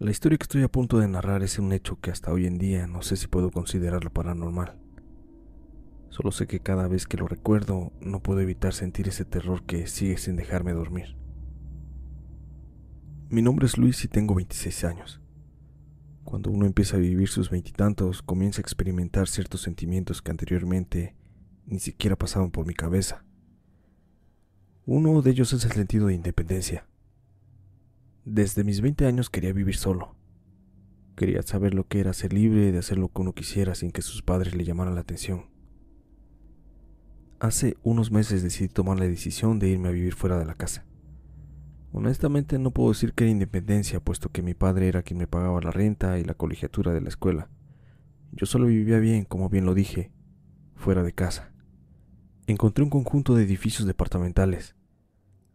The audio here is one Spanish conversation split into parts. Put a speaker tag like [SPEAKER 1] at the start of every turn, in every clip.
[SPEAKER 1] La historia que estoy a punto de narrar es un hecho que hasta hoy en día no sé si puedo considerarlo paranormal. Solo sé que cada vez que lo recuerdo no puedo evitar sentir ese terror que sigue sin dejarme dormir. Mi nombre es Luis y tengo 26 años. Cuando uno empieza a vivir sus veintitantos, comienza a experimentar ciertos sentimientos que anteriormente ni siquiera pasaban por mi cabeza. Uno de ellos es el sentido de independencia. Desde mis 20 años quería vivir solo. Quería saber lo que era ser libre de hacer lo que uno quisiera sin que sus padres le llamaran la atención. Hace unos meses decidí tomar la decisión de irme a vivir fuera de la casa. Honestamente no puedo decir que era independencia, puesto que mi padre era quien me pagaba la renta y la colegiatura de la escuela. Yo solo vivía bien, como bien lo dije, fuera de casa. Encontré un conjunto de edificios departamentales,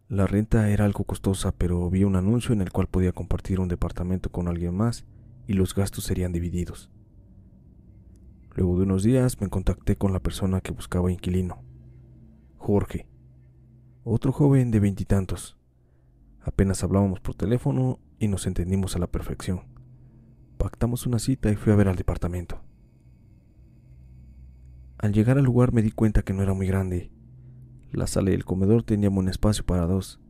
[SPEAKER 1] la renta era algo costosa, pero vi un anuncio en el cual podía compartir un departamento con alguien más y los gastos serían divididos. Luego de unos días me contacté con la persona que buscaba inquilino, Jorge, otro joven de veintitantos. Apenas hablábamos por teléfono y nos entendimos a la perfección. Pactamos una cita y fui a ver al departamento. Al llegar al lugar me di cuenta que no era muy grande la sala y el comedor tenían un espacio para dos.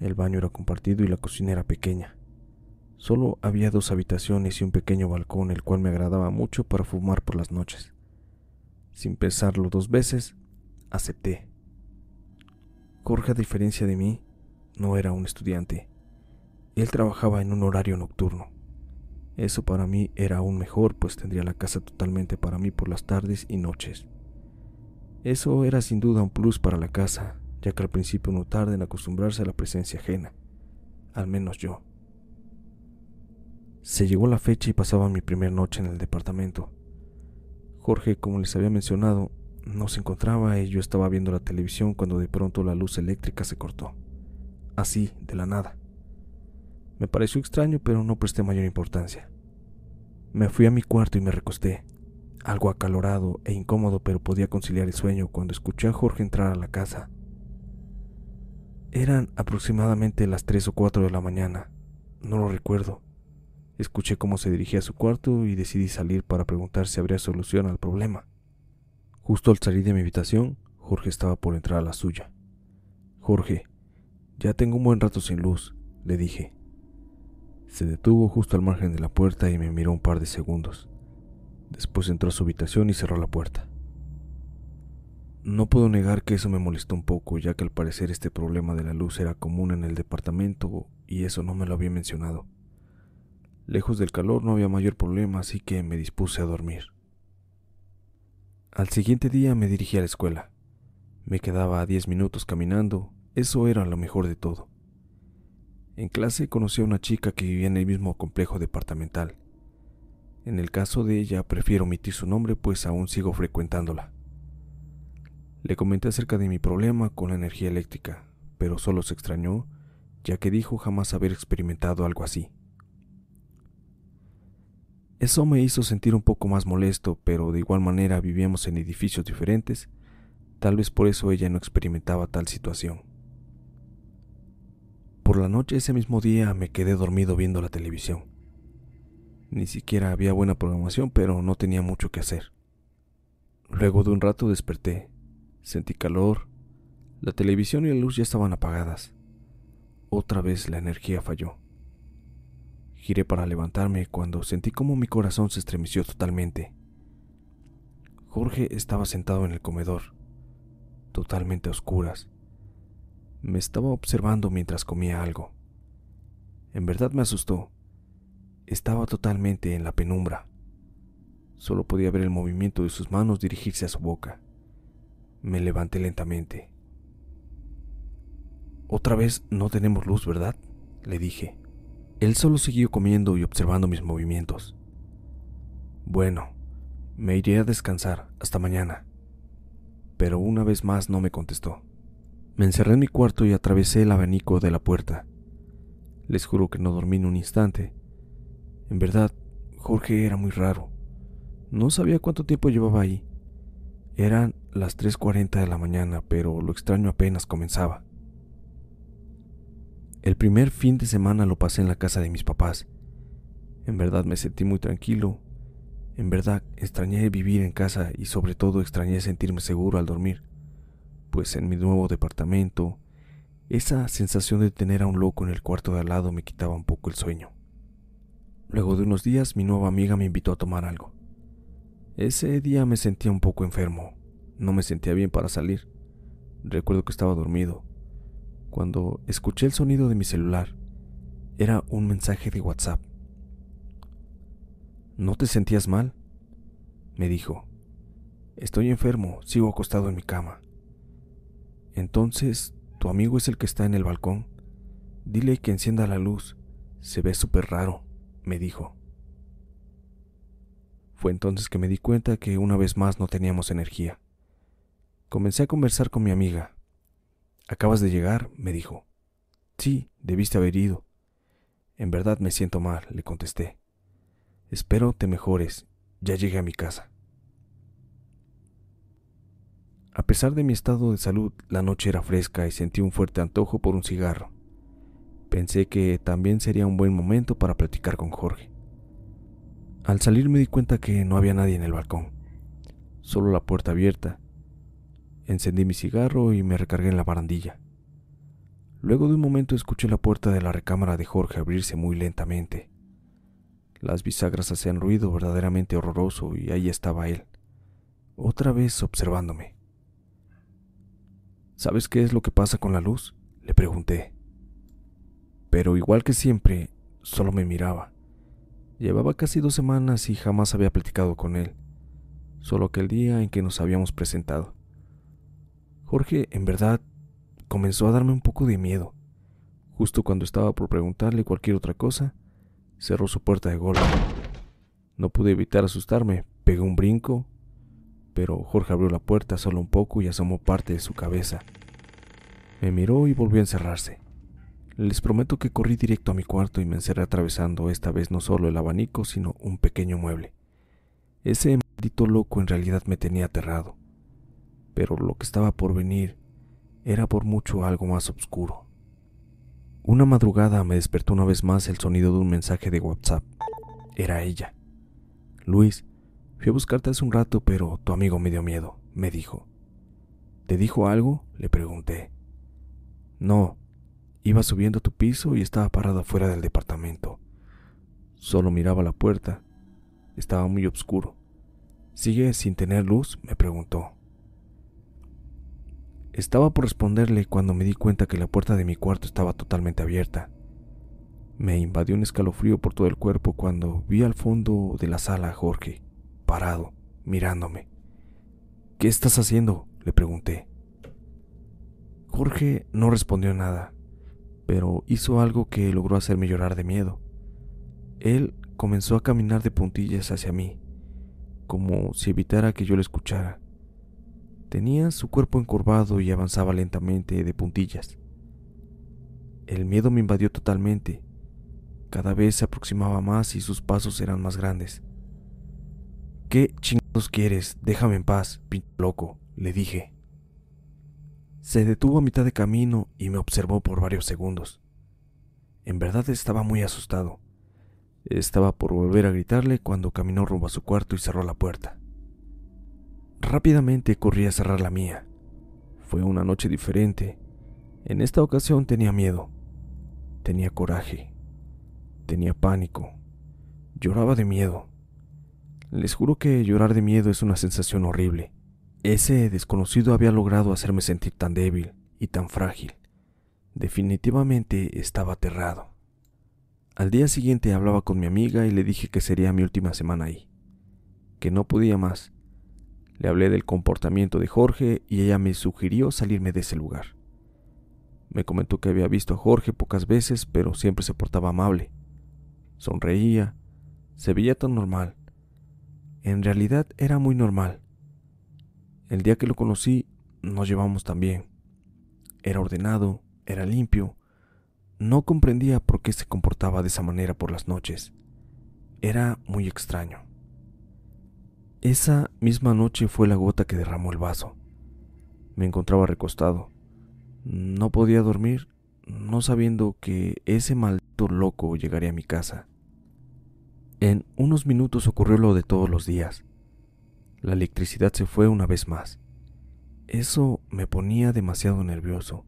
[SPEAKER 1] El baño era compartido y la cocina era pequeña. Solo había dos habitaciones y un pequeño balcón, el cual me agradaba mucho para fumar por las noches. Sin pensarlo dos veces, acepté. Jorge, a diferencia de mí, no era un estudiante. Él trabajaba en un horario nocturno. Eso para mí era aún mejor, pues tendría la casa totalmente para mí por las tardes y noches. Eso era sin duda un plus para la casa, ya que al principio no tarda en acostumbrarse a la presencia ajena, al menos yo. Se llegó la fecha y pasaba mi primera noche en el departamento. Jorge, como les había mencionado, no se encontraba y yo estaba viendo la televisión cuando de pronto la luz eléctrica se cortó. Así, de la nada. Me pareció extraño, pero no presté mayor importancia. Me fui a mi cuarto y me recosté algo acalorado e incómodo, pero podía conciliar el sueño cuando escuché a Jorge entrar a la casa. Eran aproximadamente las tres o cuatro de la mañana, no lo recuerdo. Escuché cómo se dirigía a su cuarto y decidí salir para preguntar si habría solución al problema. Justo al salir de mi habitación, Jorge estaba por entrar a la suya. Jorge, ya tengo un buen rato sin luz, le dije. Se detuvo justo al margen de la puerta y me miró un par de segundos. Después entró a su habitación y cerró la puerta. No puedo negar que eso me molestó un poco, ya que al parecer este problema de la luz era común en el departamento y eso no me lo había mencionado. Lejos del calor no había mayor problema, así que me dispuse a dormir. Al siguiente día me dirigí a la escuela. Me quedaba a diez minutos caminando, eso era lo mejor de todo. En clase conocí a una chica que vivía en el mismo complejo departamental. En el caso de ella prefiero omitir su nombre pues aún sigo frecuentándola. Le comenté acerca de mi problema con la energía eléctrica, pero solo se extrañó, ya que dijo jamás haber experimentado algo así. Eso me hizo sentir un poco más molesto, pero de igual manera vivíamos en edificios diferentes, tal vez por eso ella no experimentaba tal situación. Por la noche ese mismo día me quedé dormido viendo la televisión. Ni siquiera había buena programación, pero no tenía mucho que hacer. Luego de un rato desperté. Sentí calor. La televisión y la luz ya estaban apagadas. Otra vez la energía falló. Giré para levantarme cuando sentí como mi corazón se estremeció totalmente. Jorge estaba sentado en el comedor, totalmente a oscuras. Me estaba observando mientras comía algo. En verdad me asustó estaba totalmente en la penumbra. Solo podía ver el movimiento de sus manos dirigirse a su boca. Me levanté lentamente. Otra vez no tenemos luz, ¿verdad? le dije. Él solo siguió comiendo y observando mis movimientos. Bueno, me iré a descansar hasta mañana. Pero una vez más no me contestó. Me encerré en mi cuarto y atravesé el abanico de la puerta. Les juro que no dormí ni un instante en verdad, Jorge era muy raro. No sabía cuánto tiempo llevaba ahí. Eran las 3.40 de la mañana, pero lo extraño apenas comenzaba. El primer fin de semana lo pasé en la casa de mis papás. En verdad me sentí muy tranquilo. En verdad extrañé vivir en casa y sobre todo extrañé sentirme seguro al dormir, pues en mi nuevo departamento, esa sensación de tener a un loco en el cuarto de al lado me quitaba un poco el sueño. Luego de unos días mi nueva amiga me invitó a tomar algo. Ese día me sentía un poco enfermo, no me sentía bien para salir. Recuerdo que estaba dormido. Cuando escuché el sonido de mi celular, era un mensaje de WhatsApp. ¿No te sentías mal? Me dijo. Estoy enfermo, sigo acostado en mi cama. Entonces, ¿tu amigo es el que está en el balcón? Dile que encienda la luz. Se ve súper raro, me dijo. Fue entonces que me di cuenta que una vez más no teníamos energía. Comencé a conversar con mi amiga. ¿Acabas de llegar? me dijo. Sí, debiste haber ido. En verdad me siento mal, le contesté. Espero te mejores. Ya llegué a mi casa. A pesar de mi estado de salud, la noche era fresca y sentí un fuerte antojo por un cigarro. Pensé que también sería un buen momento para platicar con Jorge. Al salir me di cuenta que no había nadie en el balcón, solo la puerta abierta. Encendí mi cigarro y me recargué en la barandilla. Luego de un momento escuché la puerta de la recámara de Jorge abrirse muy lentamente. Las bisagras hacían ruido verdaderamente horroroso y ahí estaba él, otra vez observándome. ¿Sabes qué es lo que pasa con la luz? Le pregunté. Pero igual que siempre, solo me miraba. Llevaba casi dos semanas y jamás había platicado con él, solo aquel día en que nos habíamos presentado. Jorge, en verdad, comenzó a darme un poco de miedo. Justo cuando estaba por preguntarle cualquier otra cosa, cerró su puerta de golpe. No pude evitar asustarme, pegué un brinco, pero Jorge abrió la puerta solo un poco y asomó parte de su cabeza. Me miró y volvió a encerrarse. Les prometo que corrí directo a mi cuarto y me encerré atravesando esta vez no solo el abanico, sino un pequeño mueble. Ese maldito loco en realidad me tenía aterrado, pero lo que estaba por venir era por mucho algo más oscuro. Una madrugada me despertó una vez más el sonido de un mensaje de WhatsApp. Era ella. Luis, fui a buscarte hace un rato, pero tu amigo me dio miedo, me dijo. ¿Te dijo algo? Le pregunté. No, iba subiendo a tu piso y estaba parado fuera del departamento. Solo miraba la puerta. Estaba muy oscuro. ¿Sigue sin tener luz? me preguntó. Estaba por responderle cuando me di cuenta que la puerta de mi cuarto estaba totalmente abierta. Me invadió un escalofrío por todo el cuerpo cuando vi al fondo de la sala a Jorge, parado, mirándome. ¿Qué estás haciendo? le pregunté. Jorge no respondió nada, pero hizo algo que logró hacerme llorar de miedo. Él comenzó a caminar de puntillas hacia mí, como si evitara que yo le escuchara. Tenía su cuerpo encorvado y avanzaba lentamente de puntillas. El miedo me invadió totalmente. Cada vez se aproximaba más y sus pasos eran más grandes. ¿Qué chingados quieres? Déjame en paz, pinche loco, le dije. Se detuvo a mitad de camino y me observó por varios segundos. En verdad estaba muy asustado. Estaba por volver a gritarle cuando caminó rumbo a su cuarto y cerró la puerta. Rápidamente corrí a cerrar la mía. Fue una noche diferente. En esta ocasión tenía miedo, tenía coraje, tenía pánico, lloraba de miedo. Les juro que llorar de miedo es una sensación horrible. Ese desconocido había logrado hacerme sentir tan débil y tan frágil. Definitivamente estaba aterrado. Al día siguiente hablaba con mi amiga y le dije que sería mi última semana ahí, que no podía más, le hablé del comportamiento de Jorge y ella me sugirió salirme de ese lugar. Me comentó que había visto a Jorge pocas veces, pero siempre se portaba amable. Sonreía, se veía tan normal. En realidad era muy normal. El día que lo conocí nos llevamos tan bien. Era ordenado, era limpio. No comprendía por qué se comportaba de esa manera por las noches. Era muy extraño. Esa misma noche fue la gota que derramó el vaso. Me encontraba recostado. No podía dormir, no sabiendo que ese maldito loco llegaría a mi casa. En unos minutos ocurrió lo de todos los días. La electricidad se fue una vez más. Eso me ponía demasiado nervioso.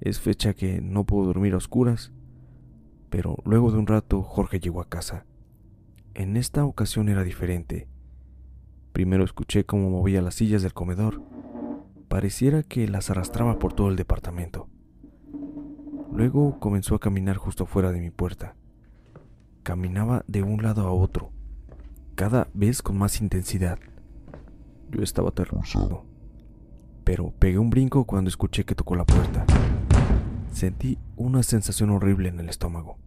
[SPEAKER 1] Es fecha que no puedo dormir a oscuras, pero luego de un rato Jorge llegó a casa. En esta ocasión era diferente. Primero escuché cómo movía las sillas del comedor. Pareciera que las arrastraba por todo el departamento. Luego comenzó a caminar justo fuera de mi puerta. Caminaba de un lado a otro, cada vez con más intensidad. Yo estaba aterrorizado, pero pegué un brinco cuando escuché que tocó la puerta. Sentí una sensación horrible en el estómago.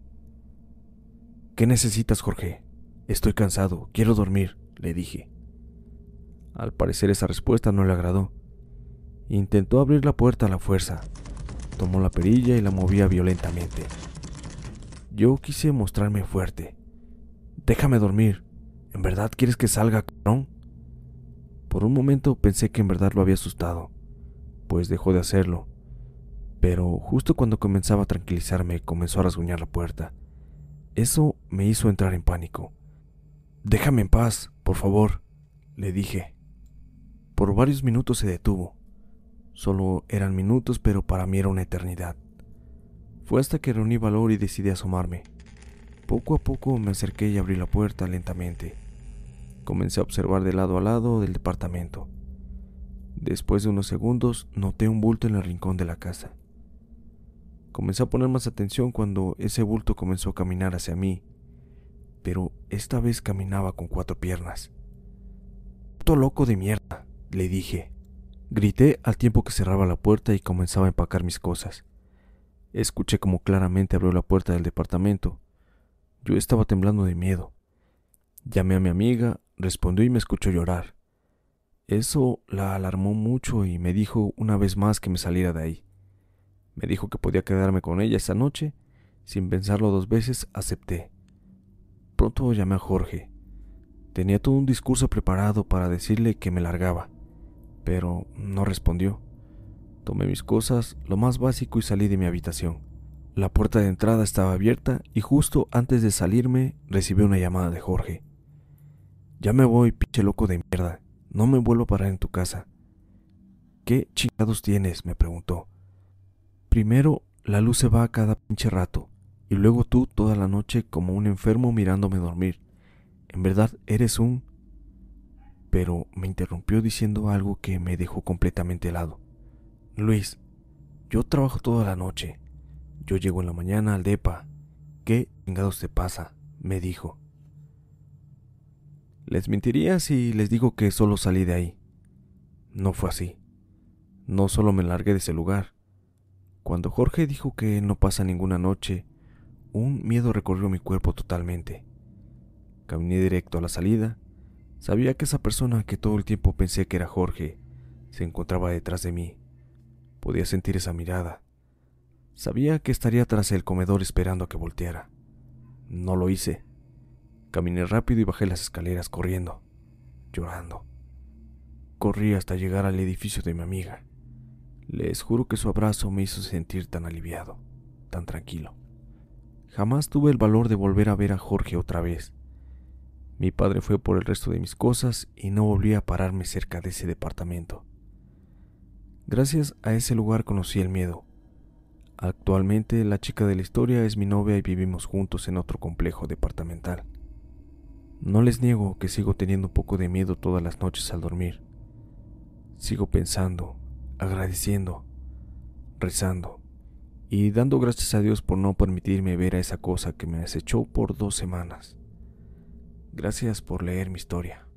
[SPEAKER 1] ¿Qué necesitas, Jorge? Estoy cansado, quiero dormir, le dije. Al parecer esa respuesta no le agradó. Intentó abrir la puerta a la fuerza. Tomó la perilla y la movía violentamente. Yo quise mostrarme fuerte. Déjame dormir. ¿En verdad quieres que salga, cabrón? Por un momento pensé que en verdad lo había asustado, pues dejó de hacerlo. Pero justo cuando comenzaba a tranquilizarme, comenzó a rasguñar la puerta. Eso me hizo entrar en pánico. Déjame en paz, por favor, le dije. Por varios minutos se detuvo. Solo eran minutos, pero para mí era una eternidad. Fue hasta que reuní valor y decidí asomarme. Poco a poco me acerqué y abrí la puerta lentamente. Comencé a observar de lado a lado del departamento. Después de unos segundos noté un bulto en el rincón de la casa. Comencé a poner más atención cuando ese bulto comenzó a caminar hacia mí pero esta vez caminaba con cuatro piernas. ¡Puto loco de mierda! le dije. Grité al tiempo que cerraba la puerta y comenzaba a empacar mis cosas. Escuché como claramente abrió la puerta del departamento. Yo estaba temblando de miedo. Llamé a mi amiga, respondió y me escuchó llorar. Eso la alarmó mucho y me dijo una vez más que me saliera de ahí. Me dijo que podía quedarme con ella esa noche. Sin pensarlo dos veces, acepté. Pronto llamé a Jorge. Tenía todo un discurso preparado para decirle que me largaba, pero no respondió. Tomé mis cosas, lo más básico, y salí de mi habitación. La puerta de entrada estaba abierta y justo antes de salirme recibí una llamada de Jorge. Ya me voy, pinche loco de mierda. No me vuelvo a parar en tu casa. ¿Qué chingados tienes? me preguntó. Primero, la luz se va a cada pinche rato y luego tú toda la noche como un enfermo mirándome dormir. En verdad eres un... Pero me interrumpió diciendo algo que me dejó completamente helado. Luis, yo trabajo toda la noche. Yo llego en la mañana al DEPA. ¿Qué chingados te pasa? me dijo. Les mentiría si les digo que solo salí de ahí. No fue así. No solo me largué de ese lugar. Cuando Jorge dijo que no pasa ninguna noche un miedo recorrió mi cuerpo totalmente. Caminé directo a la salida. Sabía que esa persona que todo el tiempo pensé que era Jorge se encontraba detrás de mí. Podía sentir esa mirada. Sabía que estaría tras el comedor esperando a que volteara. No lo hice. Caminé rápido y bajé las escaleras corriendo, llorando. Corrí hasta llegar al edificio de mi amiga. Les juro que su abrazo me hizo sentir tan aliviado, tan tranquilo. Jamás tuve el valor de volver a ver a Jorge otra vez. Mi padre fue por el resto de mis cosas y no volví a pararme cerca de ese departamento. Gracias a ese lugar conocí el miedo. Actualmente la chica de la historia es mi novia y vivimos juntos en otro complejo departamental. No les niego que sigo teniendo un poco de miedo todas las noches al dormir. Sigo pensando, agradeciendo, rezando y dando gracias a Dios por no permitirme ver a esa cosa que me acechó por dos semanas. Gracias por leer mi historia.